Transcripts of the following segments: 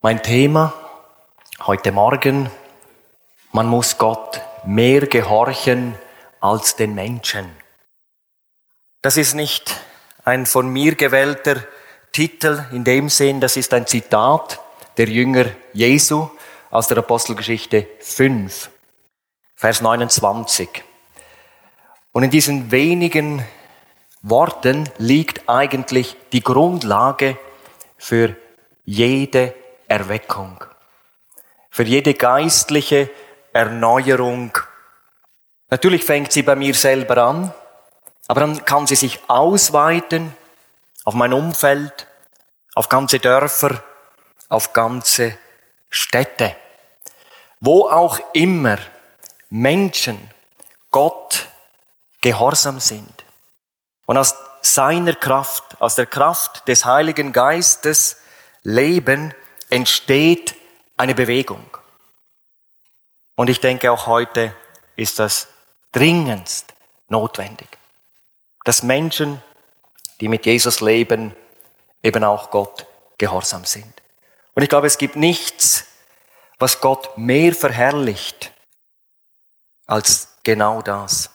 Mein Thema heute Morgen, man muss Gott mehr gehorchen als den Menschen. Das ist nicht ein von mir gewählter Titel in dem Sinn, das ist ein Zitat der Jünger Jesu aus der Apostelgeschichte 5, Vers 29. Und in diesen wenigen Worten liegt eigentlich die Grundlage für jede Erweckung, für jede geistliche Erneuerung. Natürlich fängt sie bei mir selber an, aber dann kann sie sich ausweiten auf mein Umfeld, auf ganze Dörfer, auf ganze Städte. Wo auch immer Menschen Gott gehorsam sind und aus seiner Kraft, aus der Kraft des Heiligen Geistes leben, entsteht eine Bewegung. Und ich denke, auch heute ist das dringendst notwendig, dass Menschen, die mit Jesus leben, eben auch Gott gehorsam sind. Und ich glaube, es gibt nichts, was Gott mehr verherrlicht als genau das.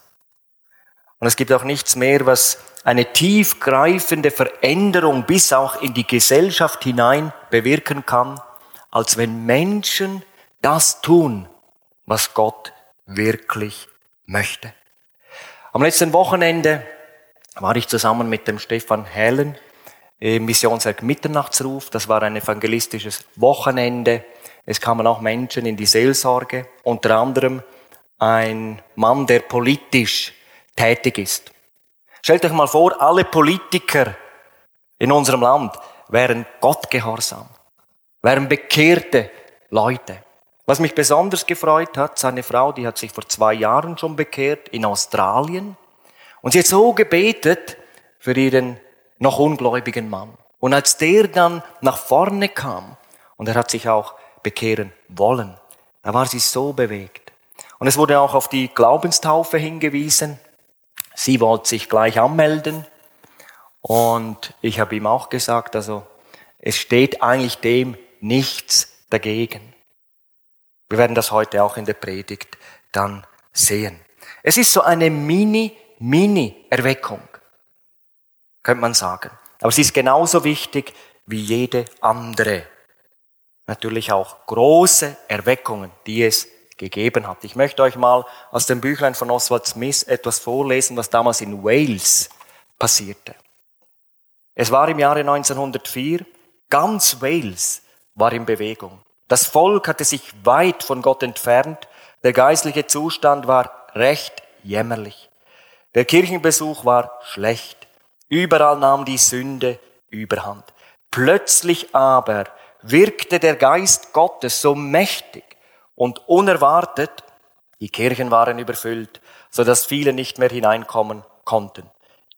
Und es gibt auch nichts mehr, was eine tiefgreifende Veränderung bis auch in die Gesellschaft hinein bewirken kann, als wenn Menschen das tun, was Gott wirklich möchte. Am letzten Wochenende war ich zusammen mit dem Stefan Hellen im Missionswerk Mitternachtsruf. Das war ein evangelistisches Wochenende. Es kamen auch Menschen in die Seelsorge, unter anderem ein Mann, der politisch tätig ist. Stellt euch mal vor, alle Politiker in unserem Land wären Gottgehorsam, wären bekehrte Leute. Was mich besonders gefreut hat, seine Frau, die hat sich vor zwei Jahren schon bekehrt in Australien und sie hat so gebetet für ihren noch ungläubigen Mann. Und als der dann nach vorne kam und er hat sich auch bekehren wollen, da war sie so bewegt. Und es wurde auch auf die Glaubenstaufe hingewiesen. Sie wollte sich gleich anmelden und ich habe ihm auch gesagt, also es steht eigentlich dem nichts dagegen. Wir werden das heute auch in der Predigt dann sehen. Es ist so eine Mini, Mini-Erweckung, könnte man sagen. Aber sie ist genauso wichtig wie jede andere. Natürlich auch große Erweckungen, die es gegeben hat. Ich möchte euch mal aus dem Büchlein von Oswald Smith etwas vorlesen, was damals in Wales passierte. Es war im Jahre 1904, ganz Wales war in Bewegung. Das Volk hatte sich weit von Gott entfernt, der geistliche Zustand war recht jämmerlich. Der Kirchenbesuch war schlecht. Überall nahm die Sünde überhand. Plötzlich aber wirkte der Geist Gottes so mächtig, und unerwartet, die Kirchen waren überfüllt, so dass viele nicht mehr hineinkommen konnten.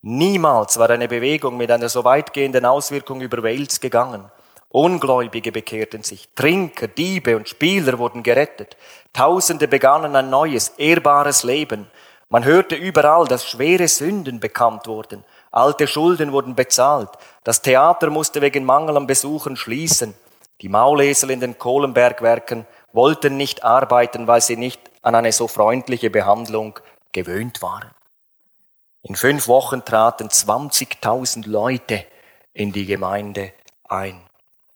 Niemals war eine Bewegung mit einer so weitgehenden Auswirkung über Wales gegangen. Ungläubige bekehrten sich, Trinker, Diebe und Spieler wurden gerettet. Tausende begannen ein neues, ehrbares Leben. Man hörte überall, dass schwere Sünden bekannt wurden. Alte Schulden wurden bezahlt. Das Theater musste wegen Mangel an Besuchen schließen. Die Maulesel in den Kohlenbergwerken wollten nicht arbeiten, weil sie nicht an eine so freundliche Behandlung gewöhnt waren. In fünf Wochen traten 20.000 Leute in die Gemeinde ein.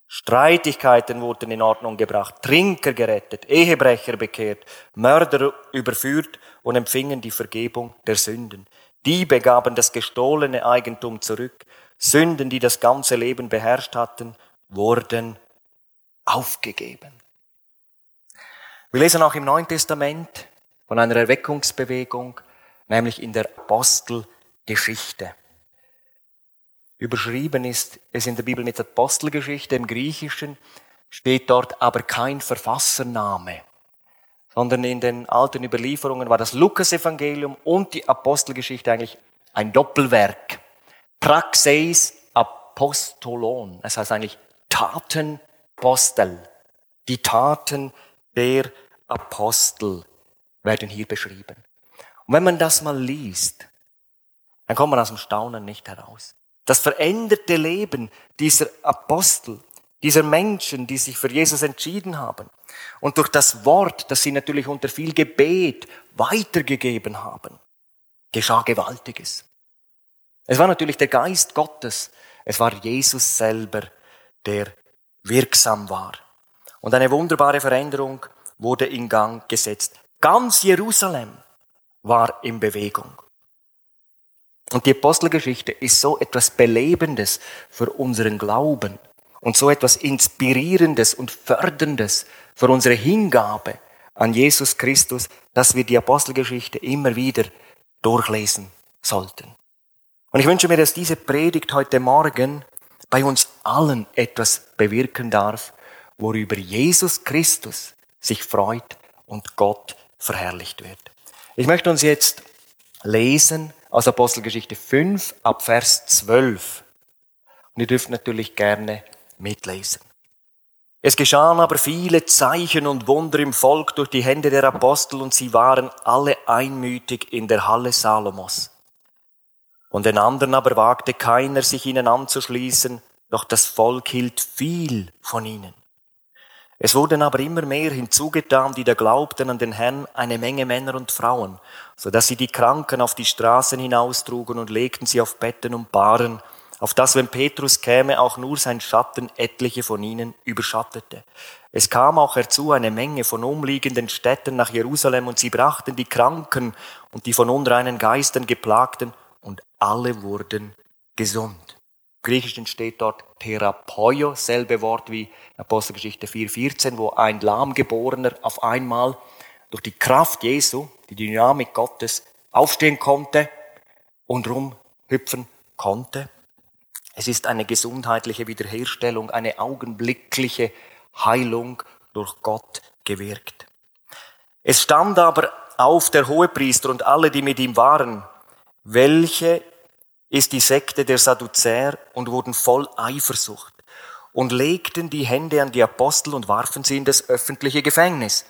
Streitigkeiten wurden in Ordnung gebracht, Trinker gerettet, Ehebrecher bekehrt, Mörder überführt und empfingen die Vergebung der Sünden. Diebe gaben das gestohlene Eigentum zurück. Sünden, die das ganze Leben beherrscht hatten, wurden aufgegeben. Wir lesen auch im Neuen Testament von einer Erweckungsbewegung, nämlich in der Apostelgeschichte. Überschrieben ist es in der Bibel mit Apostelgeschichte im Griechischen, steht dort aber kein Verfassername, sondern in den alten Überlieferungen war das Lukas-Evangelium und die Apostelgeschichte eigentlich ein Doppelwerk. Praxeis Apostolon, das heißt eigentlich Tatenpostel, die Taten der Apostel werden hier beschrieben. Und wenn man das mal liest, dann kommt man aus dem Staunen nicht heraus. Das veränderte Leben dieser Apostel dieser Menschen, die sich für Jesus entschieden haben und durch das Wort, das sie natürlich unter viel Gebet weitergegeben haben, geschah Gewaltiges. Es war natürlich der Geist Gottes, es war Jesus selber, der wirksam war. Und eine wunderbare Veränderung wurde in Gang gesetzt. Ganz Jerusalem war in Bewegung. Und die Apostelgeschichte ist so etwas Belebendes für unseren Glauben und so etwas Inspirierendes und Förderndes für unsere Hingabe an Jesus Christus, dass wir die Apostelgeschichte immer wieder durchlesen sollten. Und ich wünsche mir, dass diese Predigt heute Morgen bei uns allen etwas bewirken darf, worüber Jesus Christus sich freut und Gott verherrlicht wird. Ich möchte uns jetzt lesen aus Apostelgeschichte 5 ab Vers 12. Und ihr dürft natürlich gerne mitlesen. Es geschahen aber viele Zeichen und Wunder im Volk durch die Hände der Apostel und sie waren alle einmütig in der Halle Salomos. Und den anderen aber wagte keiner, sich ihnen anzuschließen, doch das Volk hielt viel von ihnen. Es wurden aber immer mehr hinzugetan, die da glaubten an den Herrn, eine Menge Männer und Frauen, so dass sie die Kranken auf die Straßen hinaustrugen und legten sie auf Betten und Bahren, auf das, wenn Petrus käme, auch nur sein Schatten etliche von ihnen überschattete. Es kam auch herzu eine Menge von umliegenden Städten nach Jerusalem und sie brachten die Kranken und die von unreinen Geistern geplagten und alle wurden gesund. Im Griechischen steht dort Therapeio, selbe Wort wie Apostelgeschichte 4,14, wo ein Lahmgeborener auf einmal durch die Kraft Jesu, die Dynamik Gottes, aufstehen konnte und rumhüpfen konnte. Es ist eine gesundheitliche Wiederherstellung, eine augenblickliche Heilung durch Gott gewirkt. Es stand aber auf der Hohepriester und alle, die mit ihm waren, welche ist die Sekte der Sadduzäer und wurden voll Eifersucht und legten die Hände an die Apostel und warfen sie in das öffentliche Gefängnis.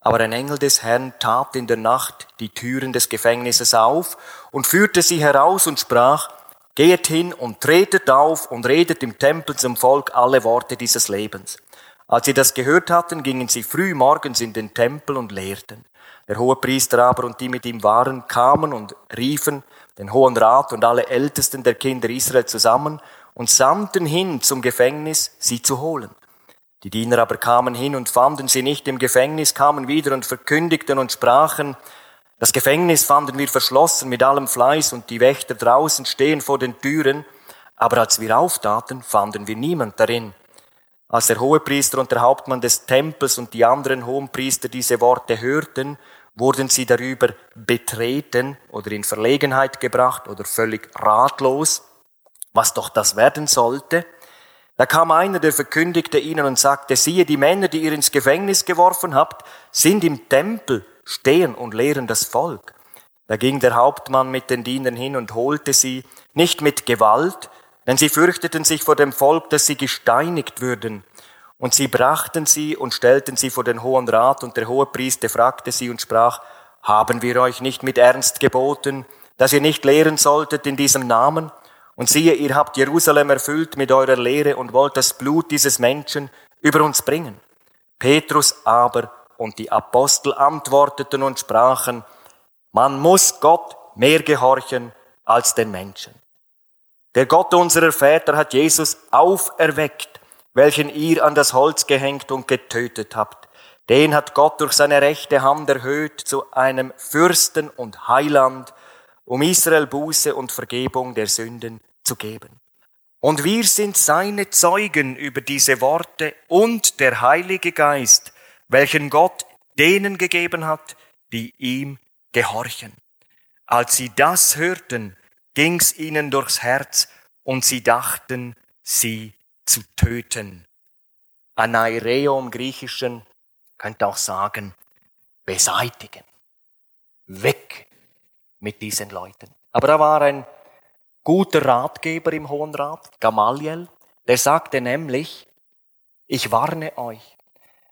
Aber ein Engel des Herrn tat in der Nacht die Türen des Gefängnisses auf und führte sie heraus und sprach, Geht hin und tretet auf und redet im Tempel zum Volk alle Worte dieses Lebens. Als sie das gehört hatten, gingen sie früh morgens in den Tempel und lehrten. Der hohe Priester aber und die mit ihm waren, kamen und riefen den Hohen Rat und alle Ältesten der Kinder Israel zusammen und sandten hin zum Gefängnis, sie zu holen. Die Diener aber kamen hin und fanden sie nicht im Gefängnis, kamen wieder und verkündigten und sprachen, das Gefängnis fanden wir verschlossen mit allem Fleiß und die Wächter draußen stehen vor den Türen, aber als wir auftaten, fanden wir niemand darin. Als der Hohepriester und der Hauptmann des Tempels und die anderen Hohenpriester diese Worte hörten, wurden sie darüber betreten oder in Verlegenheit gebracht oder völlig ratlos, was doch das werden sollte. Da kam einer, der verkündigte ihnen und sagte, siehe, die Männer, die ihr ins Gefängnis geworfen habt, sind im Tempel stehen und lehren das Volk. Da ging der Hauptmann mit den Dienern hin und holte sie, nicht mit Gewalt, denn sie fürchteten sich vor dem Volk, dass sie gesteinigt würden. Und sie brachten sie und stellten sie vor den Hohen Rat, und der Hohepriester fragte sie und sprach, haben wir euch nicht mit Ernst geboten, dass ihr nicht lehren solltet in diesem Namen? Und siehe, ihr habt Jerusalem erfüllt mit eurer Lehre und wollt das Blut dieses Menschen über uns bringen. Petrus aber und die Apostel antworteten und sprachen, man muss Gott mehr gehorchen als den Menschen. Der Gott unserer Väter hat Jesus auferweckt, welchen ihr an das Holz gehängt und getötet habt. Den hat Gott durch seine rechte Hand erhöht zu einem Fürsten und Heiland, um Israel Buße und Vergebung der Sünden zu geben. Und wir sind seine Zeugen über diese Worte und der Heilige Geist, welchen Gott denen gegeben hat, die ihm gehorchen. Als sie das hörten, ging's ihnen durchs Herz und sie dachten, sie zu töten. Anaireo im Griechischen könnte auch sagen, beseitigen. Weg mit diesen Leuten. Aber da war ein guter Ratgeber im Hohen Rat, Gamaliel, der sagte nämlich, ich warne euch,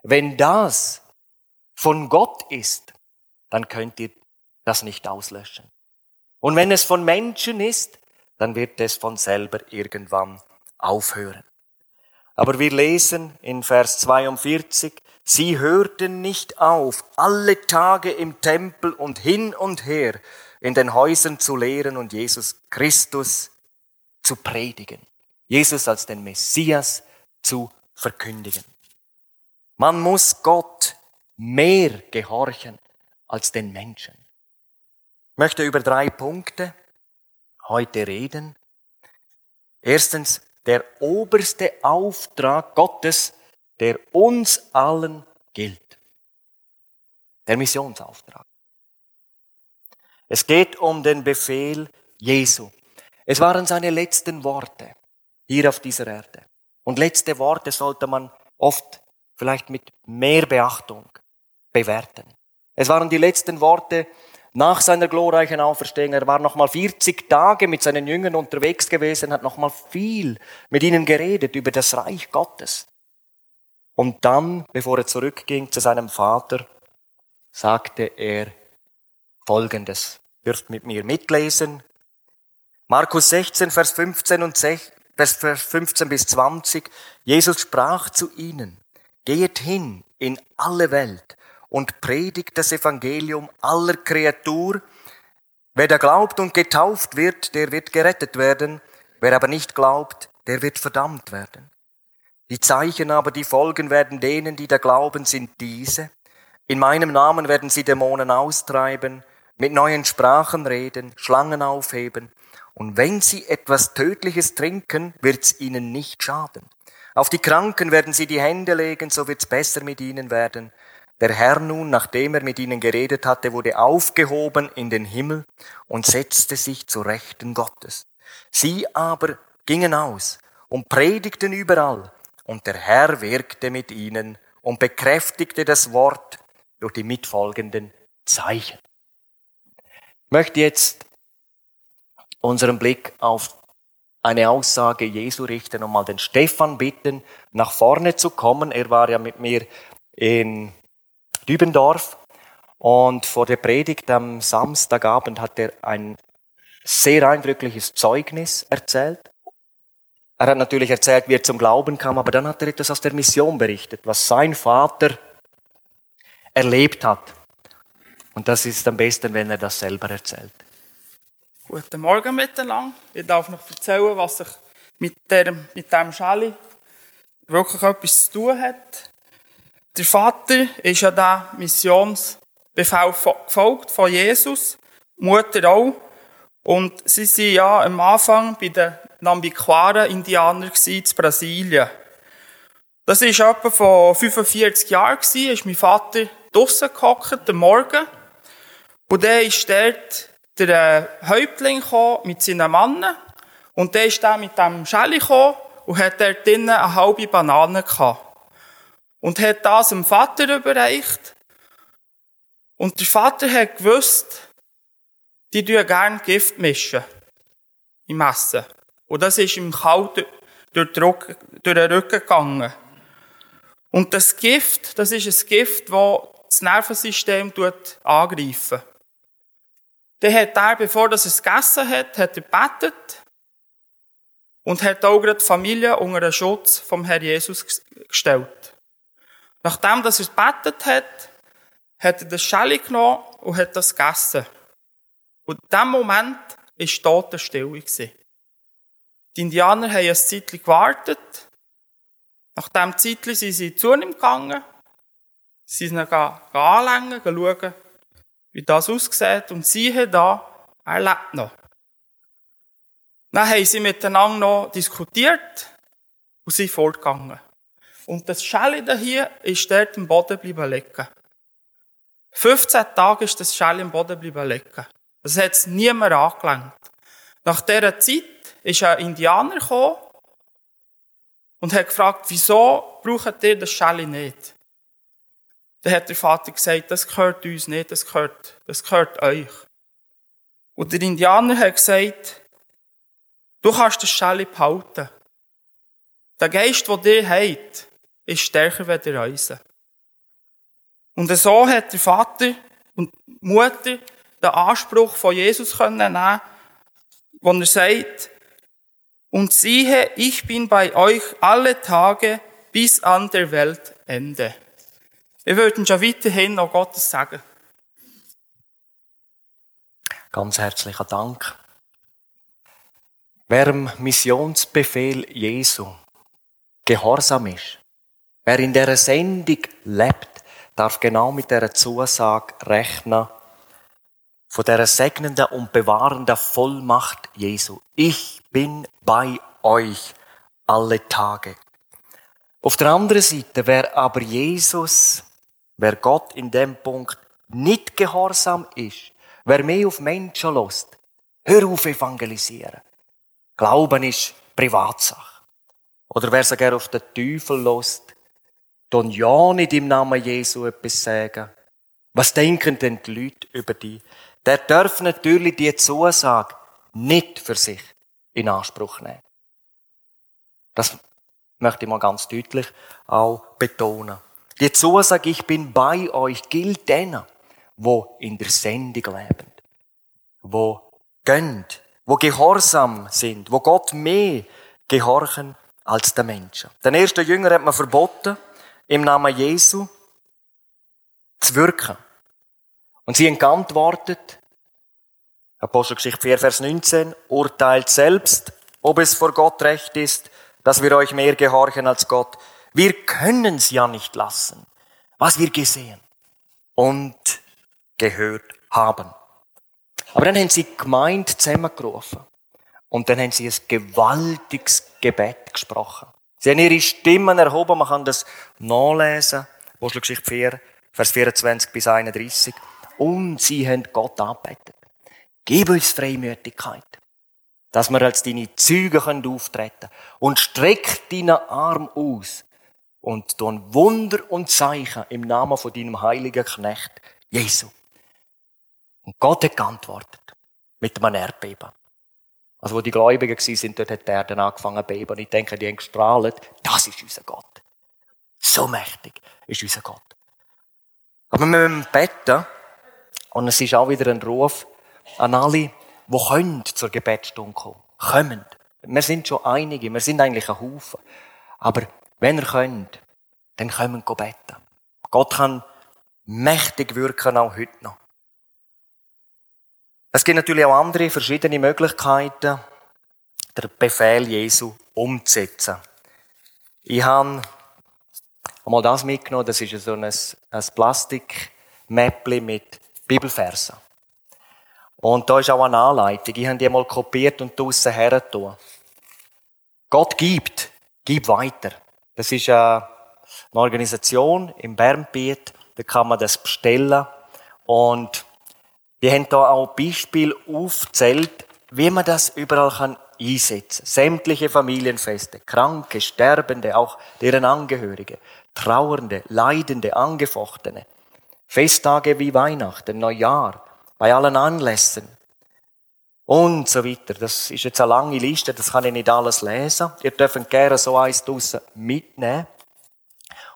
wenn das von Gott ist, dann könnt ihr das nicht auslöschen. Und wenn es von Menschen ist, dann wird es von selber irgendwann aufhören. Aber wir lesen in Vers 42, sie hörten nicht auf, alle Tage im Tempel und hin und her in den Häusern zu lehren und Jesus Christus zu predigen. Jesus als den Messias zu verkündigen. Man muss Gott mehr gehorchen als den Menschen. Ich möchte über drei Punkte heute reden. Erstens, der oberste Auftrag Gottes, der uns allen gilt. Der Missionsauftrag. Es geht um den Befehl Jesu. Es waren seine letzten Worte hier auf dieser Erde. Und letzte Worte sollte man oft vielleicht mit mehr Beachtung bewerten. Es waren die letzten Worte nach seiner glorreichen Auferstehung. Er war nochmal 40 Tage mit seinen Jüngern unterwegs gewesen, hat nochmal viel mit ihnen geredet über das Reich Gottes. Und dann, bevor er zurückging zu seinem Vater, sagte er Folgendes. Dürft mit mir mitlesen. Markus 16, Vers 15 und 6, Vers 15 bis 20. Jesus sprach zu ihnen, geht hin in alle Welt und predigt das Evangelium aller Kreatur. Wer da glaubt und getauft wird, der wird gerettet werden. Wer aber nicht glaubt, der wird verdammt werden. Die Zeichen aber, die folgen werden denen, die da glauben, sind diese. In meinem Namen werden sie Dämonen austreiben, mit neuen Sprachen reden, Schlangen aufheben. Und wenn sie etwas Tödliches trinken, wird's ihnen nicht schaden. Auf die Kranken werden sie die Hände legen, so wird's besser mit ihnen werden. Der Herr nun, nachdem er mit ihnen geredet hatte, wurde aufgehoben in den Himmel und setzte sich zu Rechten Gottes. Sie aber gingen aus und predigten überall, und der Herr wirkte mit ihnen und bekräftigte das Wort durch die mitfolgenden Zeichen. Ich möchte jetzt unseren Blick auf eine Aussage Jesu richten und mal den Stefan bitten, nach vorne zu kommen. Er war ja mit mir in Dübendorf und vor der Predigt am Samstagabend hat er ein sehr eindrückliches Zeugnis erzählt. Er hat natürlich erzählt, wie er zum Glauben kam, aber dann hat er etwas aus der Mission berichtet, was sein Vater erlebt hat. Und das ist am besten, wenn er das selber erzählt. Guten Morgen miteinander. Ich darf noch erzählen, was sich mit, der, mit diesem Schali wirklich etwas zu tun hat. Der Vater ist ja der Missionsbefehl gefolgt von Jesus, Mutter auch. Und sie waren ja am Anfang bei den Nambiquara-Indianern in Brasilien. Das war etwa vor 45 Jahren, ist mein Vater draussen gehockt, am Morgen. Und dann ist dort der äh, Häuptling mit seinen Mannen und der ist dann mit dem Schelle und hat dort drinnen eine halbe Banane gehabt. Und hat das dem Vater überreicht. Und der Vater hat gewusst, die tun gerne Gift mischen. Im Essen. Und das ist ihm kalt durch, durch den Rücken gegangen. Und das Gift, das ist ein Gift, das das Nervensystem angreift. Dann hat er, bevor er es gegessen hat, hat er betet und hat auch die Familie unter den Schutz vom Herrn Jesus gestellt. Nachdem er es betet hat, hat er das Schelle genommen und hat das gegessen. Und in dem Moment war Totenstille. Die Indianer haben ein Zeitchen gewartet. Nach diesem Zeitchen sind sie zu ihm gegangen. Sie sind ihn anlängen, schauen, wie das aussieht. Und siehe da, er lebt noch. Dann haben sie miteinander noch diskutiert und sind fortgegangen. Und das Schelle hier ist dort im Boden bleiben liegen. 15 Tage ist das Schelle im Boden bleiben liegen. Das hat es niemand angelangt. Nach dieser Zeit ist ein Indianer gekommen und hat gefragt, wieso braucht ihr das Schelle nicht? Dann hat der Vater gesagt, das gehört uns nicht, das gehört, das gehört euch. Und der Indianer hat gesagt, du kannst das Schelle behalten. Der Geist, der dir hat, ist stärker als der Reise. Und so hat der Vater und die Mutter den Anspruch von Jesus nehmen, wo er sagt, Und siehe, ich bin bei euch alle Tage bis an der Weltende. Wir würden schon weiterhin noch Gottes sagen. Ganz herzlichen Dank. Wer im Missionsbefehl Jesu gehorsam ist, wer in der Sendung lebt, darf genau mit der Zusage rechnen von der segnenden und bewahrenden Vollmacht Jesu. Ich bin bei euch alle Tage. Auf der anderen Seite, wer aber Jesus, wer Gott in dem Punkt nicht gehorsam ist, wer mehr auf Menschen lässt, hör auf evangelisieren. Glauben ist Privatsache. Oder wer sogar auf den Teufel lässt, dann ja nicht im Namen Jesu etwas sagen. Was denken denn die Leute über die? Der darf natürlich die Zusage nicht für sich in Anspruch nehmen. Das möchte ich mal ganz deutlich auch betonen. Die Zusage, ich bin bei euch, gilt denen, wo in der Sendung leben, wo gönnt, wo gehorsam sind, wo Gott mehr gehorchen als der Menschen. Den ersten Jünger hat man verboten, im Namen Jesu zu wirken. Und sie haben geantwortet, Apostelgeschichte 4, Vers 19, urteilt selbst, ob es vor Gott recht ist, dass wir euch mehr gehorchen als Gott. Wir können es ja nicht lassen, was wir gesehen und gehört haben. Aber dann haben sie gemeint zusammengerufen. Und dann haben sie ein gewaltiges Gebet gesprochen. Sie haben ihre Stimmen erhoben, man kann das nachlesen, Apostelgeschichte 4, Vers 24 bis 31. Und sie haben Gott angebetet. Gib uns Freimütigkeit, dass wir als deine Züge auftreten können. Und streck deinen Arm aus und tun Wunder und Zeichen im Namen von deinem heiligen Knecht, Jesu. Und Gott hat geantwortet mit einem Erdbeben. Also, wo die Gläubigen sind, dort hat die Erde angefangen zu beben. Und ich denke, die haben gestrahlt. Das ist unser Gott. So mächtig ist unser Gott. Aber wir müssen beten. Und es ist auch wieder ein Ruf an alle, die können zur Gebetsstunde kommen. Kommen. Wir sind schon einige. Wir sind eigentlich ein Haufen. Aber wenn ihr könnt, dann kommen wir beten. Gott kann mächtig wirken, auch heute noch. Es gibt natürlich auch andere verschiedene Möglichkeiten, den Befehl Jesu umzusetzen. Ich habe einmal das mitgenommen, das ist so ein, ein Plastikmäppli mit Bibelversen. Und da ist auch eine Anleitung. Ich habe die mal kopiert und draussen hergetan. Gott gibt, gib weiter. Das ist eine Organisation im Bernbiet, da kann man das bestellen und wir haben da auch Beispiele aufgezählt, wie man das überall kann einsetzen. Sämtliche Familienfeste, Kranke, Sterbende, auch deren Angehörige, Trauernde, Leidende, Angefochtene, Festtage wie Weihnachten, Neujahr, bei allen Anlässen und so weiter. Das ist jetzt eine lange Liste, das kann ich nicht alles lesen. Ihr dürft gerne so eins draussen mitnehmen.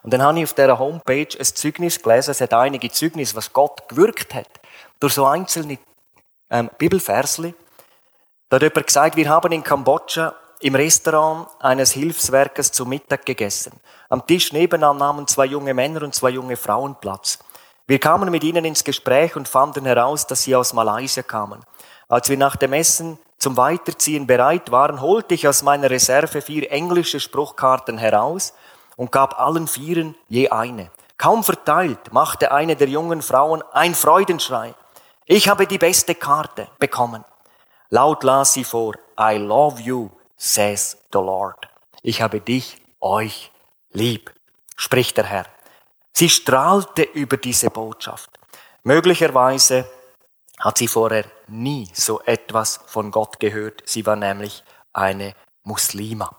Und dann habe ich auf dieser Homepage ein Zeugnis gelesen. Es hat einige Zeugnisse, was Gott gewirkt hat durch so einzelne ähm, Bibelversli. Da hat jemand gesagt, wir haben in Kambodscha im Restaurant eines Hilfswerkes zu Mittag gegessen. Am Tisch nebenan nahmen zwei junge Männer und zwei junge Frauen Platz. Wir kamen mit ihnen ins Gespräch und fanden heraus, dass sie aus Malaysia kamen. Als wir nach dem Essen zum Weiterziehen bereit waren, holte ich aus meiner Reserve vier englische Spruchkarten heraus und gab allen Vieren je eine. Kaum verteilt machte eine der jungen Frauen ein Freudenschrei. Ich habe die beste Karte bekommen. Laut las sie vor, I love you, says the Lord. Ich habe dich, euch lieb, spricht der Herr. Sie strahlte über diese Botschaft. Möglicherweise hat sie vorher nie so etwas von Gott gehört. Sie war nämlich eine Muslima.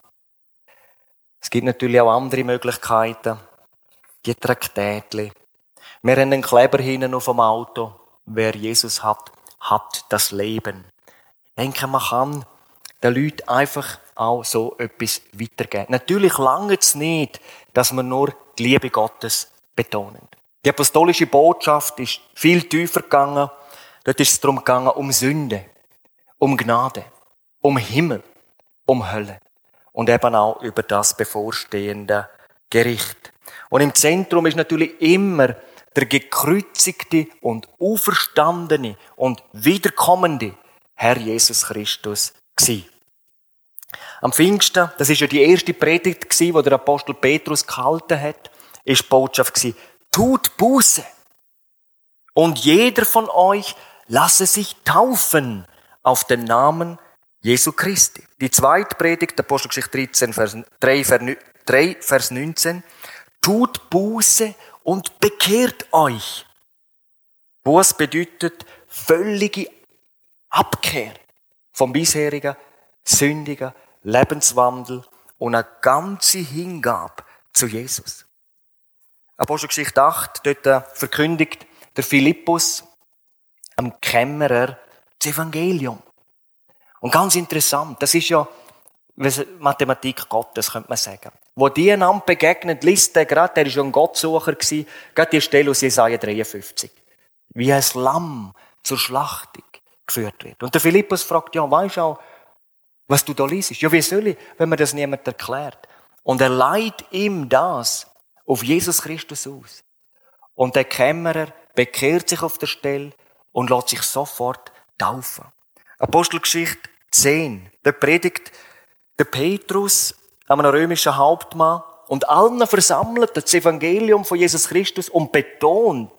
Es gibt natürlich auch andere Möglichkeiten. Die Traktätli. Wir haben einen Kleber hinten auf dem Auto wer Jesus hat, hat das Leben. Denke, man kann den Leuten einfach auch so etwas weitergeben. Natürlich lange es nicht, dass man nur die Liebe Gottes betonen. Die apostolische Botschaft ist viel tiefer gegangen. Dort ist es darum gegangen, um Sünde, um Gnade, um Himmel, um Hölle und eben auch über das bevorstehende Gericht. Und im Zentrum ist natürlich immer der gekreuzigte und auferstandene und wiederkommende Herr Jesus Christus gewesen. Am Pfingsten, das ist ja die erste Predigt gewesen, wo der Apostel Petrus gehalten hat, ist die Botschaft gewesen, tut Buße. Und jeder von euch lasse sich taufen auf den Namen Jesu Christi. Die zweite Predigt, Apostelgeschichte 13, Vers 3, 3, Vers 19, tut Buße und bekehrt euch. Buß bedeutet völlige Abkehr vom bisherigen sündigen Lebenswandel und eine ganze Hingabe zu Jesus. Apostelgeschichte 8, dort verkündigt der Philippus am Kämmerer das Evangelium. Und ganz interessant, das ist ja Mathematik Gottes, könnte man sagen. Wo die einander begegnet, liest der gerade, der ist ja ein Gottsucher gewesen, gerade die Stelle aus Jesaja 53. Wie ein Lamm zur Schlachtung geführt wird. Und der Philippus fragt, ja, weißt du auch, was du da liest? Ja, wie soll ich, wenn mir das niemand erklärt? Und er leiht ihm das auf Jesus Christus aus. Und der Kämmerer bekehrt sich auf der Stelle und lässt sich sofort taufen. Apostelgeschichte 10. Der predigt der Petrus, einem römischen Hauptmann, und allen versammelt das Evangelium von Jesus Christus und betont,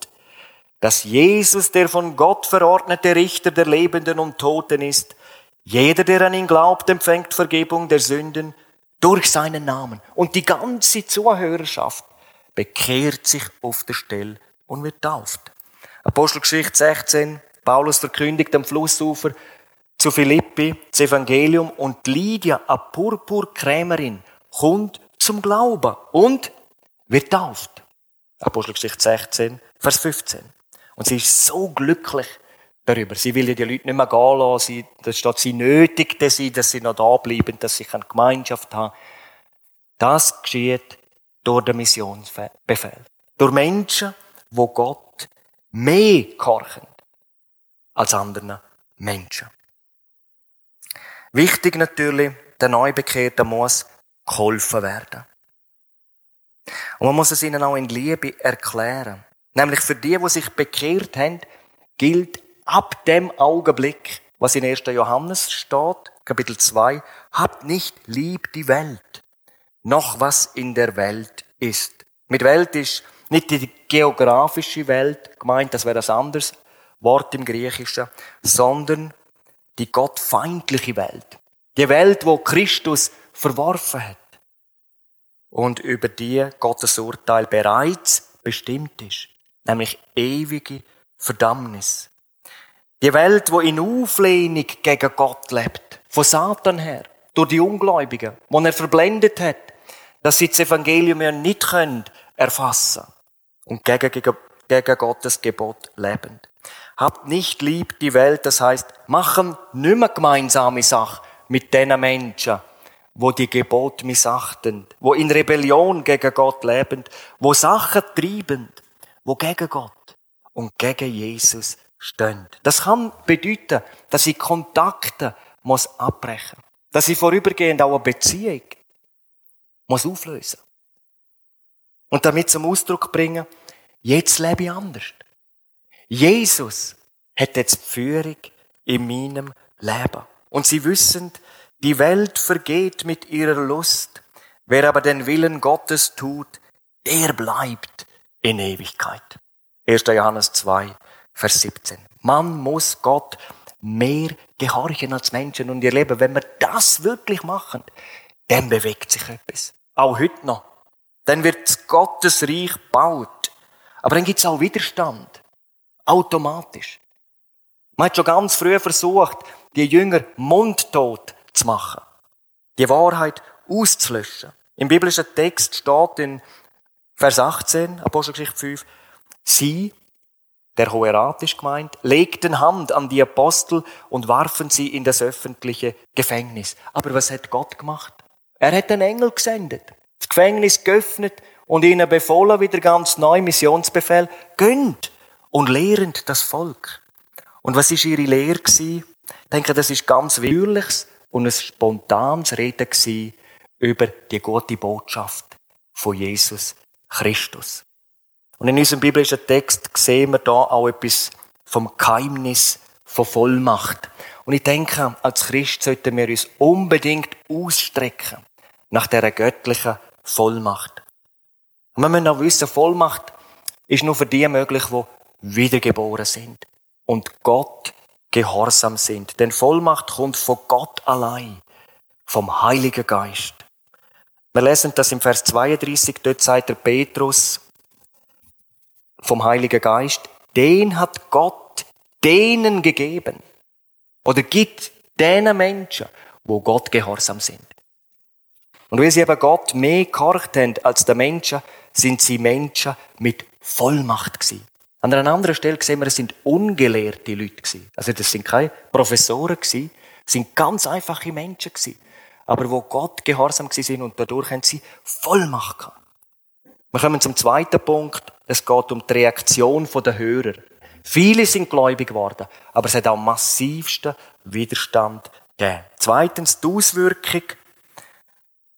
dass Jesus der von Gott verordnete Richter der Lebenden und Toten ist. Jeder, der an ihn glaubt, empfängt Vergebung der Sünden durch seinen Namen. Und die ganze Zuhörerschaft bekehrt sich auf der Stelle und wird tauft. Apostelgeschichte 16, Paulus verkündigt am Flussufer zu Philippi das Evangelium und Lydia, eine Purpurkrämerin, kommt zum Glauben und wird tauft. Apostelgeschichte 16, Vers 15. Und sie ist so glücklich darüber. Sie will die Leute nicht mehr gehen lassen. Sie, da steht, sie nötigte sie, dass sie noch da bleiben, dass sie eine Gemeinschaft haben. Das geschieht durch den Missionsbefehl. Durch Menschen, wo Gott mehr gehorchen als anderen Menschen. Wichtig natürlich, der Neubekehrte muss geholfen werden. Und man muss es ihnen auch in Liebe erklären. Nämlich für die, die sich bekehrt haben, gilt ab dem Augenblick, was in 1. Johannes steht, Kapitel 2, habt nicht lieb die Welt, noch was in der Welt ist. Mit Welt ist nicht die geografische Welt gemeint, das wäre ein anderes Wort im Griechischen, sondern die gottfeindliche Welt. Die Welt, wo Christus verworfen hat und über die Gottes Urteil bereits bestimmt ist, nämlich ewige Verdammnis. Die Welt, wo in Auflehnung gegen Gott lebt, von Satan her, durch die Ungläubigen, wo er verblendet hat, dass sie das Evangelium ja nicht können erfassen und gegen, gegen, gegen Gottes Gebot leben. Habt nicht lieb die Welt, das heißt, machen nicht mehr gemeinsame Sache mit den Menschen, wo die Gebot missachten, wo in Rebellion gegen Gott leben, wo Sachen treiben, wo gegen Gott und gegen Jesus stehen. Das kann bedeuten, dass ich Kontakte muss abbrechen, dass ich vorübergehend auch eine Beziehung muss auflösen und damit zum Ausdruck bringen, jetzt lebe ich anders. Jesus hat jetzt die Führung in meinem Leben. Und sie wissen, die Welt vergeht mit ihrer Lust. Wer aber den Willen Gottes tut, der bleibt in Ewigkeit. 1. Johannes 2, Vers 17. Man muss Gott mehr gehorchen als Menschen und ihr Leben. Wenn wir das wirklich machen, dann bewegt sich etwas. Auch heute noch. Dann wird Gottes Reich baut. Aber dann gibt es auch Widerstand. Automatisch. Man hat schon ganz früh versucht, die Jünger mundtot zu machen. Die Wahrheit auszulöschen. Im biblischen Text steht in Vers 18, Apostelgeschichte 5, sie, der Hohe Rat ist gemeint, legten Hand an die Apostel und warfen sie in das öffentliche Gefängnis. Aber was hat Gott gemacht? Er hat einen Engel gesendet, das Gefängnis geöffnet und ihnen befohlen, wieder ganz neu Missionsbefehl, gönnt und lehrend das Volk. Und was ist ihre Lehre gewesen? Ich denke, das ist ganz Willkürliches und ein spontanes Reden gewesen über die gute Botschaft von Jesus Christus. Und in unserem biblischen Text sehen wir da auch etwas vom Geheimnis von Vollmacht. Und ich denke, als Christ sollten wir uns unbedingt ausstrecken nach der göttlichen Vollmacht. Und wir müssen auch wissen, Vollmacht ist nur für die möglich, die wiedergeboren sind und Gott gehorsam sind. Denn Vollmacht kommt von Gott allein, vom Heiligen Geist. Wir lesen das im Vers 32, dort sagt der Petrus vom Heiligen Geist, den hat Gott denen gegeben. Oder gibt denen Menschen, wo Gott gehorsam sind. Und weil sie eben Gott mehr gehorcht haben als die Menschen, sind sie Menschen mit Vollmacht gewesen. An einer anderen Stelle sehen wir, es sind ungelehrte Leute gewesen. Also das sind keine Professoren gewesen, sind ganz einfache Menschen gewesen aber wo Gott gehorsam sind und dadurch haben sie Vollmacht gehabt. Wir kommen zum zweiten Punkt. Es geht um die Reaktion der Hörer. Viele sind gläubig geworden, aber es hat auch massivsten Widerstand gegeben. Zweitens die Auswirkung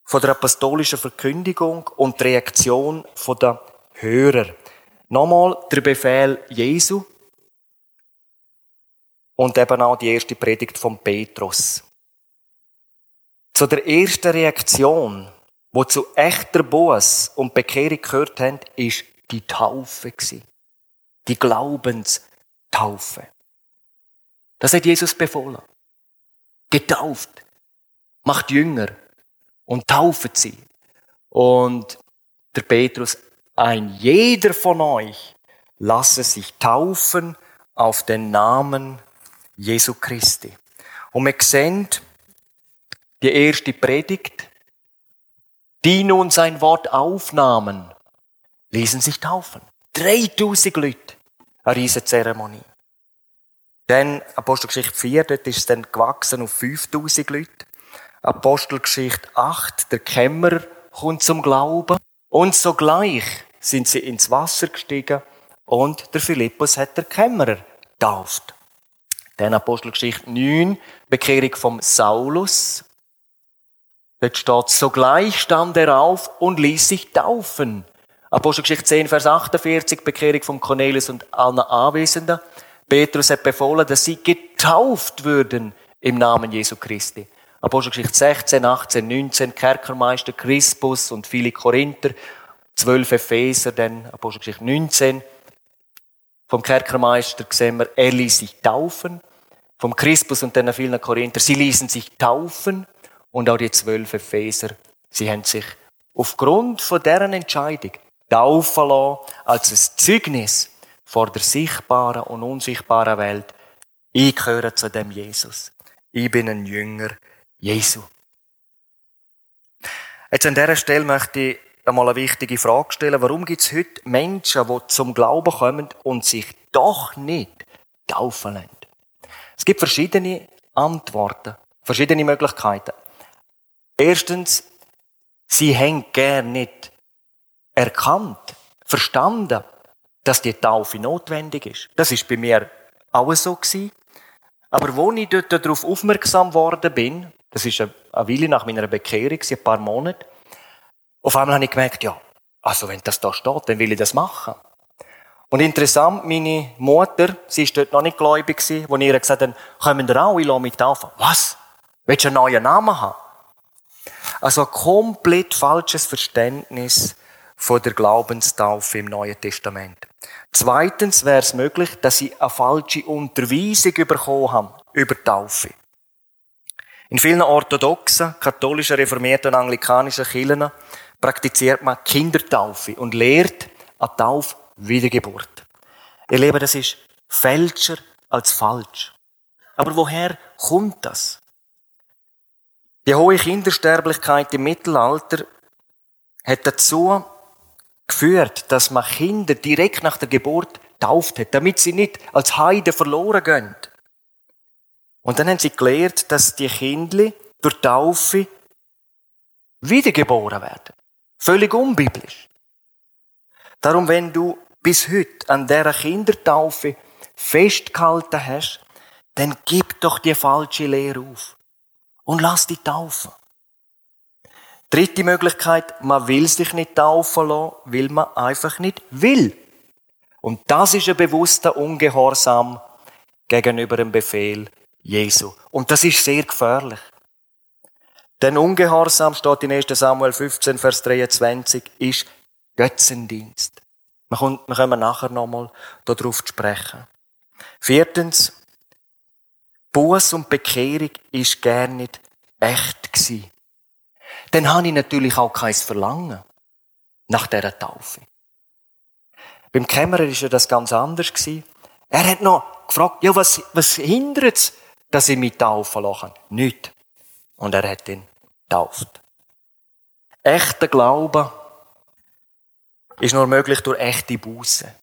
von der apostolischen Verkündigung und die Reaktion der Hörer. Nochmal der Befehl Jesu und eben auch die erste Predigt von Petrus. Zu der ersten Reaktion, wo zu echter Buß und Bekehrung gehört haben, ist die Taufe Die Glaubenstaufe. Das hat Jesus befohlen. Getauft. Macht Jünger und taufet sie. Und der Petrus, ein jeder von euch lasse sich taufen auf den Namen Jesu Christi. Und wir sehen, die erste Predigt, die nun sein Wort aufnahmen, ließen sich taufen. 3000 Leute, eine riesige Zeremonie. Dann Apostelgeschichte 4, dort ist es dann gewachsen auf 5000 Leute. Apostelgeschichte 8, der Kämmerer kommt zum Glauben. Und sogleich sind sie ins Wasser gestiegen und der Philippus hat der Kämmerer getauft. Dann Apostelgeschichte 9, Bekehrung vom Saulus. Dort steht, sogleich stand er auf und ließ sich taufen. Apostelgeschichte 10, Vers 48, Bekehrung von Cornelius und allen Anwesenden. Petrus hat befohlen, dass sie getauft würden im Namen Jesu Christi. Apostelgeschichte 16, 18, 19, Kerkermeister Crispus und viele Korinther, 12 Epheser, dann Apostelgeschichte 19. Vom Kerkermeister sehen wir, er ließ sich taufen. Vom Crispus und dann vielen Korinther, sie ließen sich taufen. Und auch die zwölf Epheser, sie haben sich aufgrund von deren Entscheidung taufen lassen, als ein Zeugnis vor der sichtbaren und unsichtbaren Welt. Ich gehöre zu dem Jesus. Ich bin ein Jünger Jesu. Jetzt an dieser Stelle möchte ich einmal eine wichtige Frage stellen. Warum gibt es heute Menschen, die zum Glauben kommen und sich doch nicht taufen lassen? Es gibt verschiedene Antworten, verschiedene Möglichkeiten. Erstens, sie haben gern nicht erkannt, verstanden, dass die Taufe notwendig ist. Das ist bei mir auch so gewesen. Aber wo ich dort darauf aufmerksam worden bin, das ist eine Weile nach meiner Bekehrung, ein paar Monate, auf einmal habe ich gemerkt, ja, also wenn das da steht, dann will ich das machen. Und interessant, meine Mutter, sie ist dort noch nicht gläubig gewesen, wo ihr gesagt habe, kommen wir auch, ich lasse mich taufen. Was? Willst du einen neuen Namen haben? Also ein komplett falsches Verständnis von der Glaubenstaufe im Neuen Testament. Zweitens wäre es möglich, dass sie eine falsche Unterweisung bekommen haben über Taufe. In vielen orthodoxen, katholischen, reformierten und anglikanischen Kirchen praktiziert man Kindertaufe und lehrt an Taufe Wiedergeburt. Ihr Leben, das ist fälscher als falsch. Aber woher kommt das? Die hohe Kindersterblichkeit im Mittelalter hat dazu geführt, dass man Kinder direkt nach der Geburt tauft hat, damit sie nicht als Heide verloren gehen. Und dann haben sie gelehrt, dass die Kinder durch Taufe wiedergeboren werden. Völlig unbiblisch. Darum, wenn du bis heute an dieser Kindertaufe festgehalten hast, dann gib doch die falsche Lehre auf und lass dich taufen. Dritte Möglichkeit, man will sich nicht taufen lassen, weil man einfach nicht will. Und das ist ein bewusster Ungehorsam gegenüber dem Befehl Jesu. Und das ist sehr gefährlich. Denn Ungehorsam steht in 1. Samuel 15, Vers 23, ist Götzendienst. Wir kommen nachher nochmal darauf zu sprechen. Viertens, Buß und Bekehrung ist gar nicht echt gewesen. Dann habe ich natürlich auch kein Verlangen nach dieser Taufe. Beim Kämmerer ja das ganz anders. Er hat noch gefragt, ja, was, was hindert es, dass ich mich taufen lasse? Nicht. Und er hat ihn tauft. Echter Glaube ist nur möglich durch echte Buße.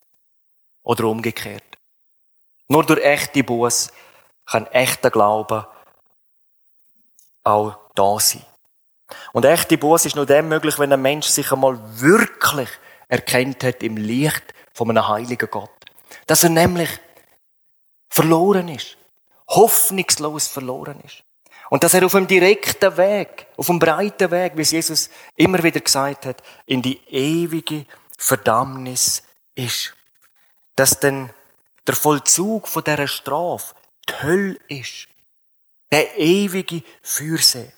Oder umgekehrt. Nur durch echte Buße kann echter Glaube auch da sein. Und echte Buße ist nur dann möglich, wenn ein Mensch sich einmal wirklich erkennt hat im Licht von einem heiligen Gott. Dass er nämlich verloren ist. Hoffnungslos verloren ist. Und dass er auf einem direkten Weg, auf einem breiten Weg, wie es Jesus immer wieder gesagt hat, in die ewige Verdammnis ist. Dass denn der Vollzug von dieser Strafe die Hölle ist. Der ewige Fürsee.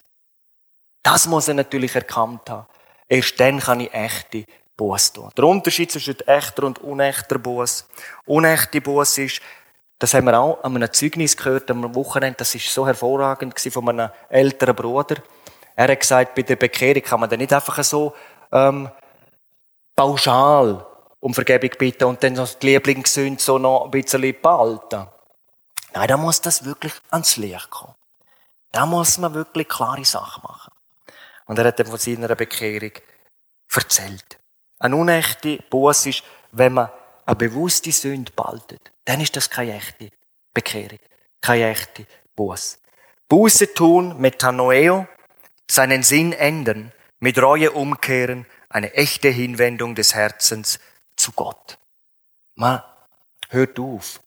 Das muss er natürlich erkannt haben. Erst dann kann ich echte Buß tun. Der Unterschied zwischen echter und unechter Buß. Unechte Buß ist, das haben wir auch an einem Zeugnis gehört am Wochenende, das ist so hervorragend von einem älteren Bruder. Er hat gesagt, bei der Bekehrung kann man dann nicht einfach so ähm, pauschal um Vergebung bitten und dann die Lieblingssünde so noch ein bisschen behalten. Nein, da muss das wirklich ans Licht kommen. Da muss man wirklich klare Sachen machen. Und er hat dann von seiner Bekehrung erzählt. Eine unechte Buß ist, wenn man eine bewusste Sünde behaltet. Dann ist das keine echte Bekehrung. Keine echte Buß. Buße tun, Metanoeo, seinen Sinn ändern, mit Reue umkehren, eine echte Hinwendung des Herzens zu Gott. Man hört auf,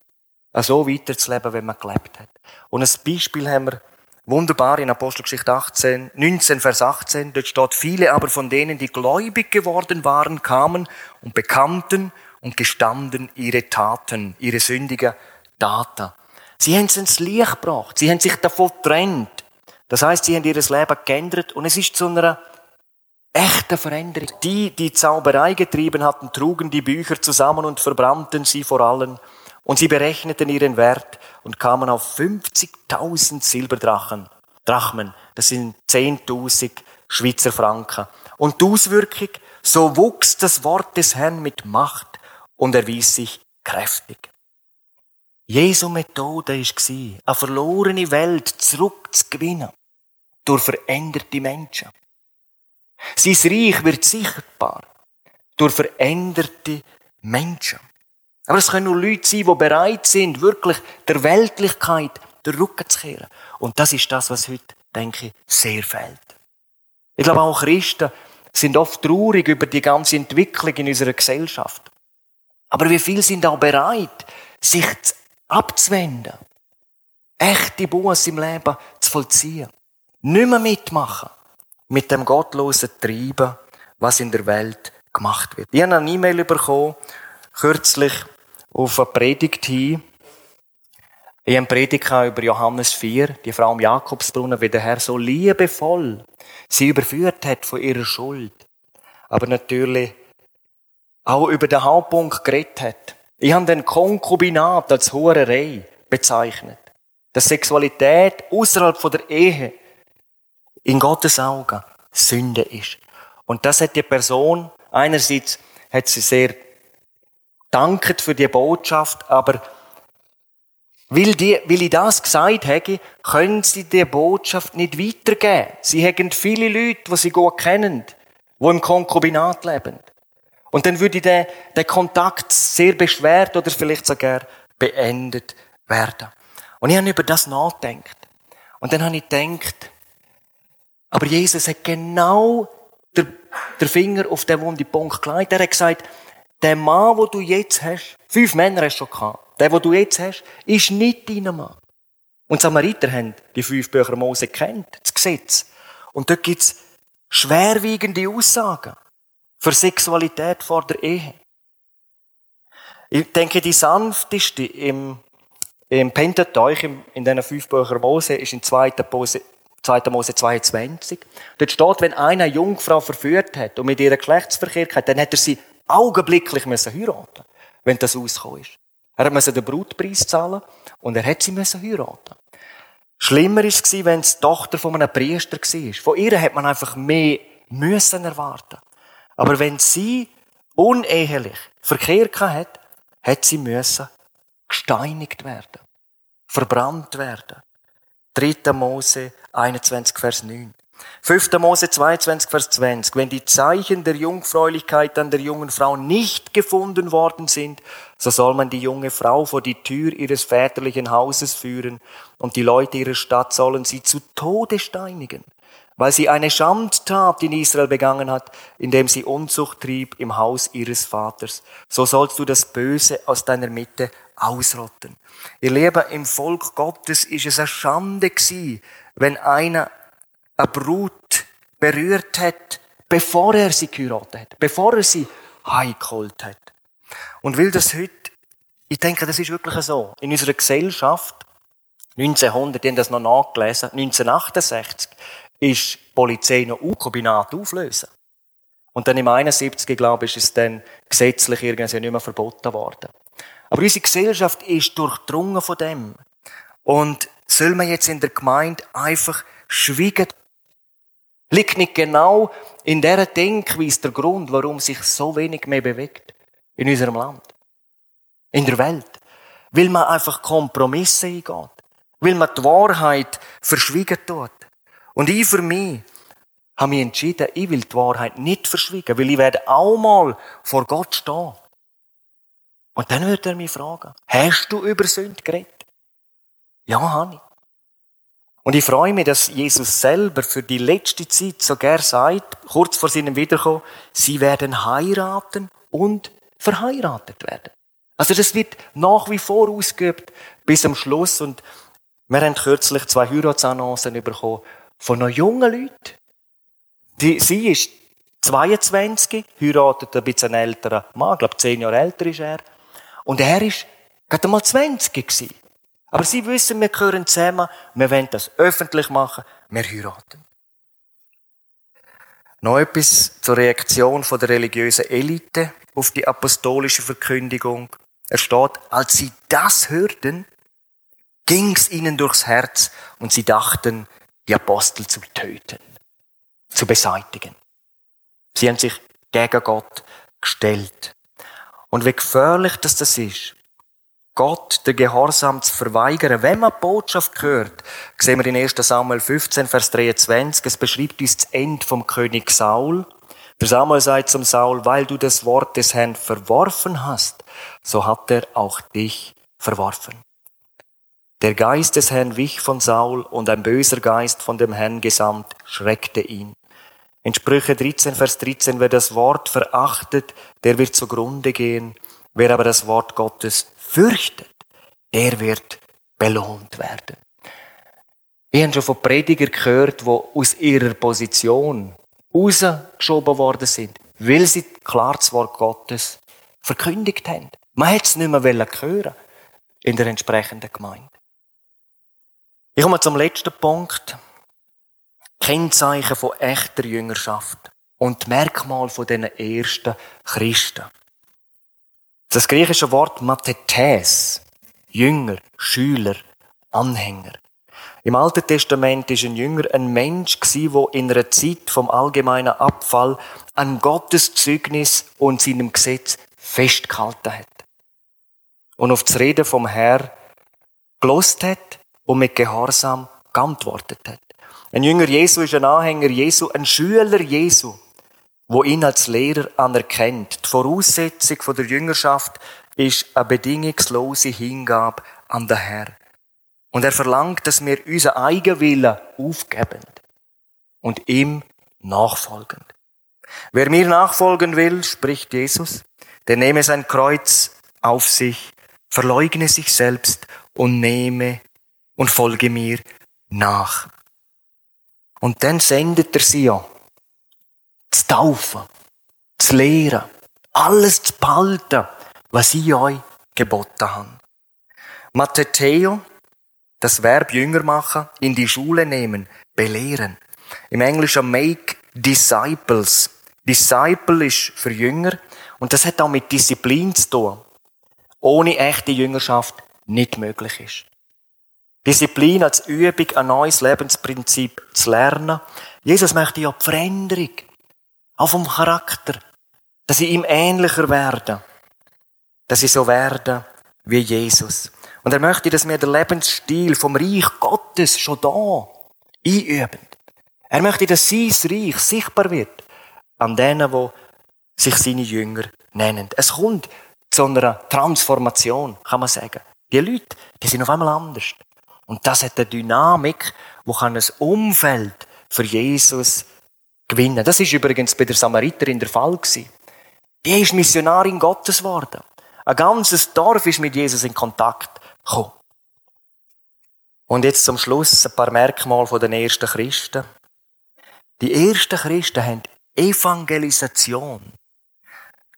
so weiterzuleben, wenn man gelebt hat. Und ein Beispiel haben wir wunderbar in Apostelgeschichte 18, 19, Vers 18. Dort steht, viele aber von denen, die gläubig geworden waren, kamen und bekannten und gestanden ihre Taten, ihre sündigen Taten. Sie haben es ins Licht gebracht. Sie haben sich davon getrennt. Das heißt, sie haben ihr Leben geändert und es ist zu einer echte Veränderung. Die, die Zauberei getrieben hatten, trugen die Bücher zusammen und verbrannten sie vor allen. Und sie berechneten ihren Wert und kamen auf 50.000 Silberdrachen. Drachmen, das sind 10.000 Schweizer Franken. Und die Auswirkung, so wuchs das Wort des Herrn mit Macht und erwies sich kräftig. Jesu Methode war, eine verlorene Welt zurückzugewinnen durch veränderte Menschen. Sein Reich wird sichtbar durch veränderte Menschen. Aber es können nur Leute sein, die bereit sind, wirklich der Weltlichkeit den Rücken zu kehren. Und das ist das, was heute, denke ich, sehr fehlt. Ich glaube, auch Christen sind oft traurig über die ganze Entwicklung in unserer Gesellschaft. Aber wie viele sind auch bereit, sich abzuwenden, echte Buße im Leben zu vollziehen, nicht mehr mitmachen mit dem gottlosen Treiben, was in der Welt gemacht wird. Ich habe eine E-Mail bekommen, kürzlich auf eine Predigt hin. Ich habe Predigt über Johannes 4, die Frau am Jakobsbrunnen, wie der Herr so liebevoll sie überführt hat von ihrer Schuld. Aber natürlich auch über den Hauptpunkt geredet hat. Ich habe den Konkubinat als Hurerei bezeichnet. Dass Sexualität außerhalb der Ehe in Gottes Augen Sünde ist. Und das hat die Person, einerseits hat sie sehr danket für die Botschaft, aber weil, die, weil ich das gesagt habe, können sie die Botschaft nicht weitergeben. Sie haben viele Leute, die sie gut kennen, die im Konkubinat leben. Und dann würde der, der Kontakt sehr beschwert oder vielleicht sogar beendet werden. Und ich habe über das nachgedacht. Und dann habe ich gedacht, aber Jesus hat genau den, den Finger auf den wunden Punkt gelegt. Er hat gesagt, der Mann, wo du jetzt hast, fünf Männer hast du schon gehabt, der, wo du jetzt hast, ist nicht dein Mann. Und Samariter haben die fünf Bücher Mose kennt, das Gesetz. Und dort gibt's schwerwiegende Aussagen für Sexualität vor der Ehe. Ich denke, die sanfteste im, im Pentateuch, in diesen fünf Büchern Mose, ist in 2. Mose, 2. Mose 22. Dort steht, wenn eine Jungfrau verführt hat und mit ihr Geschlechtsverkehr hat, dann hat er sie augenblicklich müssen heiraten, wenn das ausgekommen ist. Er musste den Brutpreis zahlen und er hat sie müssen heiraten. Schlimmer war es, wenn es die Tochter von einem Priester war. Von ihr hat man einfach mehr müssen erwarten. Aber wenn sie unehelich Verkehr hat, hat sie müssen gesteinigt werden, verbrannt werden. 3. Mose 21, Vers 9. 5. Mose 22, Vers 20. Wenn die Zeichen der Jungfräulichkeit an der jungen Frau nicht gefunden worden sind, so soll man die junge Frau vor die Tür ihres väterlichen Hauses führen und die Leute ihrer Stadt sollen sie zu Tode steinigen, weil sie eine Schandtat in Israel begangen hat, indem sie Unzucht trieb im Haus ihres Vaters. So sollst du das Böse aus deiner Mitte ausrotten. Ihr Lieben, im Volk Gottes ist es eine Schande gewesen, wenn einer eine Brut berührt hat, bevor er sie geheiratet hat, bevor er sie heimgeholt hat. Und will das heute, ich denke, das ist wirklich so. In unserer Gesellschaft, 1900, die haben das noch nachgelesen, 1968, ist die Polizei noch U-Kombinat auflösen. Und dann im 71, glaube ich, ist es dann gesetzlich irgendwie nicht mehr verboten worden. Aber unsere Gesellschaft ist durchdrungen von dem. Und soll man jetzt in der Gemeinde einfach schweigen Liegt nicht genau in der Denkweise der Grund, warum sich so wenig mehr bewegt in unserem Land, in der Welt? Weil man einfach Kompromisse eingeht, weil man die Wahrheit verschwiegen tut. Und ich für mich habe mich entschieden, ich will die Wahrheit nicht verschwiegen, weil ich werde auch mal vor Gott stehen. Und dann wird er mich fragen, hast du über Sünde geredet? Ja, habe ich. Und ich freue mich, dass Jesus selber für die letzte Zeit sogar sagt, kurz vor seinem Wiederkommen, sie werden heiraten und verheiratet werden. Also das wird nach wie vor ausgeübt bis zum Schluss. Und wir haben kürzlich zwei Heiratsannoncen bekommen von noch jungen Leuten. Die, sie ist 22, heiratet ein bisschen älterer Mann, ich glaube zehn Jahre älter ist er. Und er ist gerade mal 20 gewesen. Aber sie wissen, wir gehören zusammen, wir wollen das öffentlich machen, wir heiraten. Noch etwas zur Reaktion der religiösen Elite auf die apostolische Verkündigung. Er steht, als sie das hörten, ging's ihnen durchs Herz und sie dachten, die Apostel zu töten, zu beseitigen. Sie haben sich gegen Gott gestellt. Und wie gefährlich das, das ist, Gott den Gehorsam zu verweigern. Wenn man die Botschaft hört, sehen wir in 1. Samuel 15, Vers 23, es beschreibt uns das Ende vom König Saul. Der Samuel sagt zum Saul, weil du das Wort des Herrn verworfen hast, so hat er auch dich verworfen. Der Geist des Herrn wich von Saul und ein böser Geist von dem Herrn gesandt schreckte ihn. In Sprüche 13, Vers 13, wer das Wort verachtet, der wird zugrunde gehen. Wer aber das Wort Gottes fürchtet, der wird belohnt werden. Wir haben schon von Predigern gehört, die aus ihrer Position rausgeschoben worden sind, weil sie klar das Wort Gottes verkündigt haben. Man hätte es nicht mehr hören in der entsprechenden Gemeinde. Ich komme zum letzten Punkt. Kennzeichen von echter Jüngerschaft und Merkmal von den ersten Christen. Das griechische Wort Mathetes, Jünger, Schüler, Anhänger. Im Alten Testament ist ein Jünger ein Mensch der in einer Zeit vom allgemeinen Abfall an Gottes Zeugnis und seinem Gesetz festgehalten hat. Und auf das Reden vom Herr gelost hat und mit Gehorsam geantwortet hat. Ein Jünger Jesu ist ein Anhänger Jesu, ein Schüler Jesu wo ihn als Lehrer anerkennt. Die Voraussetzung der Jüngerschaft ist eine bedingungslose Hingabe an den Herr. Und er verlangt, dass wir unseren Eigenwillen aufgeben und ihm nachfolgen. Wer mir nachfolgen will, spricht Jesus, der nehme sein Kreuz auf sich, verleugne sich selbst und nehme und folge mir nach. Und dann sendet er sie ja, zu taufen, zu lehren, alles zu behalten, was ich euch geboten habe. Matthäo, das Verb Jünger machen, in die Schule nehmen, belehren. Im Englischen make disciples. Disciple ist für Jünger und das hat auch mit Disziplin zu tun. Ohne echte Jüngerschaft nicht möglich ist. Disziplin als Übung, ein neues Lebensprinzip zu lernen. Jesus möchte ja die Veränderung, auch vom Charakter, dass ich ihm ähnlicher werde, dass ich so werde wie Jesus. Und er möchte, dass wir den Lebensstil vom Reich Gottes schon da einüben. Er möchte, dass sein Reich sichtbar wird an denen, wo sich seine Jünger nennen. Es kommt zu einer Transformation, kann man sagen. Die Leute, die sind auf einmal anders. Und das hat eine Dynamik, wo kann ein Umfeld für Jesus gewinnen. Das ist übrigens bei der Samariterin der Fall gewesen. Die ist Missionarin Gottes geworden. Ein ganzes Dorf ist mit Jesus in Kontakt gekommen. Und jetzt zum Schluss ein paar Merkmale von den ersten Christen. Die ersten Christen haben Evangelisation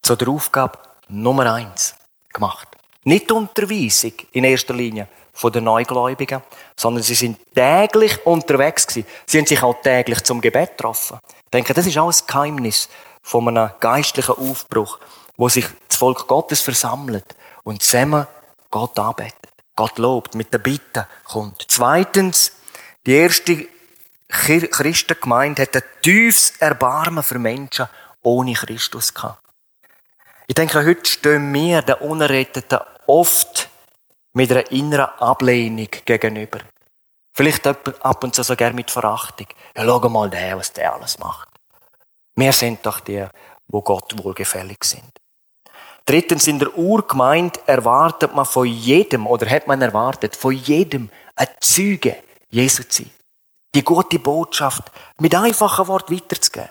zu der Aufgabe Nummer eins gemacht. Nicht Unterweisung in erster Linie von den Neugläubigen, sondern sie sind täglich unterwegs gewesen. Sie haben sich auch täglich zum Gebet getroffen. Ich denke, das ist ein Geheimnis von einem geistlichen Aufbruch, wo sich das Volk Gottes versammelt und zusammen Gott arbeitet. Gott lobt, mit der Bitte kommt. Zweitens, die erste Christengemeinde hat ein tiefes Erbarmen für Menschen ohne Christus gehabt. Ich denke, heute stehen wir den Unerretteten oft mit einer inneren Ablehnung gegenüber. Vielleicht ab und zu sogar mit Verachtung. Ja, schau mal der, was der alles macht. Wir sind doch die, wo Gott wohlgefällig sind. Drittens, in der Urgemeinde erwartet man von jedem, oder hat man erwartet, von jedem ein Zeuge Jesu zu sein die gute Botschaft mit einfachen Worten weiterzugeben.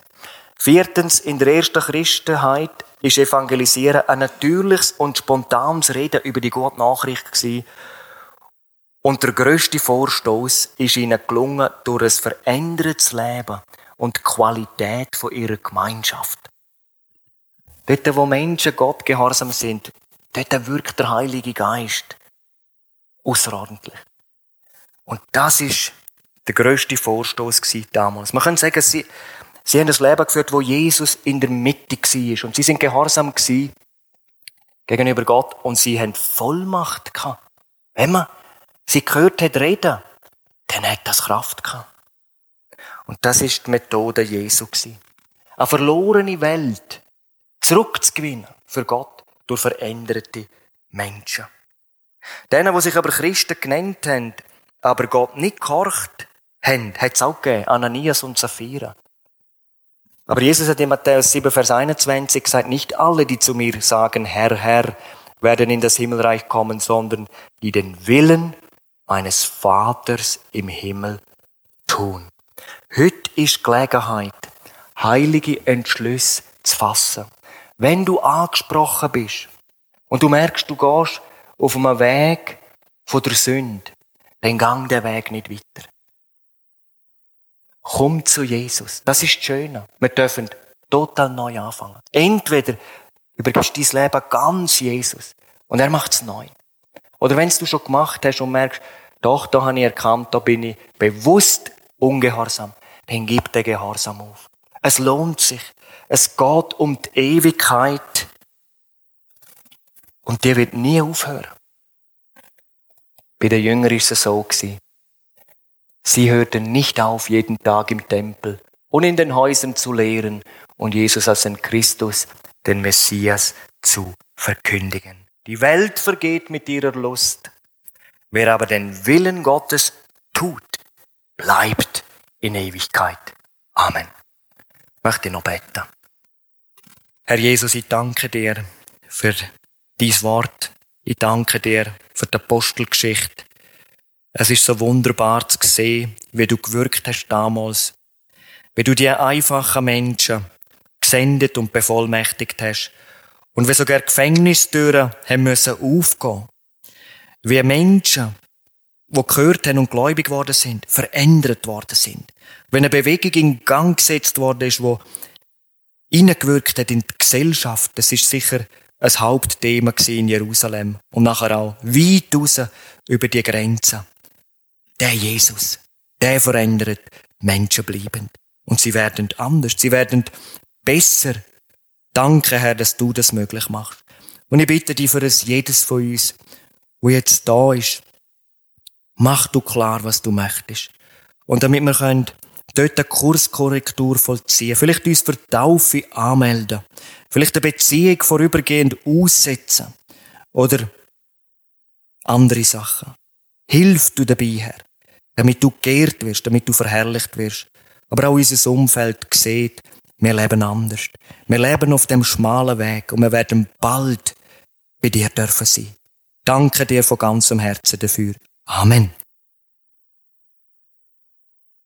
Viertens, in der ersten Christenheit ist Evangelisieren ein natürliches und spontanes Reden über die gute Nachricht gewesen. Und der grösste Vorstoß ist ihnen gelungen durch ein verändertes Leben und die Qualität von ihrer Gemeinschaft. Dort, wo Menschen Gott gehorsam sind, dort wirkt der Heilige Geist außerordentlich. Und das ist der grösste Vorstoß damals. Man kann sagen, sie, sie haben ein Leben geführt, wo Jesus in der Mitte war. Und sie sind gehorsam gegenüber Gott und sie haben Vollmacht gehabt. Wenn man sie gehört hat reden, dann hat das Kraft gehabt. Und das ist die Methode Jesu Eine verlorene Welt zurückzugewinnen für Gott durch veränderte Menschen. Denen, die sich aber Christen genannt haben, aber Gott nicht gehorcht, haben, hat es auch gegeben, Ananias und Sapphira. Aber Jesus hat in Matthäus 7, Vers 21 gesagt, nicht alle, die zu mir sagen, Herr, Herr, werden in das Himmelreich kommen, sondern die den Willen meines Vaters im Himmel tun. Heute ist Gelegenheit, heilige Entschlüsse zu fassen. Wenn du angesprochen bist und du merkst, du gehst auf einem Weg von der Sünde, dann gang der Weg nicht weiter. Komm zu Jesus. Das ist das Schöne. Wir dürfen total neu anfangen. Entweder übergibst du dein Leben ganz Jesus und er macht es neu. Oder wenn du schon gemacht hast und merkst, doch, da habe ich erkannt, da bin ich bewusst ungehorsam, dann gib den Gehorsam auf. Es lohnt sich. Es geht um die Ewigkeit und die wird nie aufhören. Bei den Jüngern ist es so. Sie hörten nicht auf, jeden Tag im Tempel und in den Häusern zu lehren und Jesus als den Christus, den Messias, zu verkündigen. Die Welt vergeht mit ihrer Lust. Wer aber den Willen Gottes tut, bleibt in Ewigkeit. Amen. Ich möchte noch beten. Herr Jesus, ich danke dir für dies Wort. Ich danke dir für die Apostelgeschichte. Es ist so wunderbar zu sehen, wie du gewirkt hast damals. Wie du die einfachen Menschen gesendet und bevollmächtigt hast. Und wie sogar Gefängnistüren haben müssen aufgehen. Wie Menschen wo gehört haben und gläubig geworden sind, verändert worden sind. Wenn eine Bewegung in Gang gesetzt worden ist, wo hineingewirkt hat in die Gesellschaft, das ist sicher ein Hauptthema in Jerusalem und nachher auch weit raus über die Grenzen. Der Jesus, der verändert Menschen bleiben. Und sie werden anders, sie werden besser. Danke, Herr, dass du das möglich machst. Und ich bitte dich für es jedes von uns, wo jetzt da ist, mach du klar, was du möchtest. Und damit wir können dort eine Kurskorrektur vollziehen, vielleicht uns für Taufe anmelden, vielleicht eine Beziehung vorübergehend aussetzen oder andere Sachen. Hilf du dabei, Herr, damit du geehrt wirst, damit du verherrlicht wirst. Aber auch unser Umfeld sieht, wir leben anders. Wir leben auf dem schmalen Weg und wir werden bald bei dir dürfen sein. Danke dir von ganzem Herzen dafür. Amen.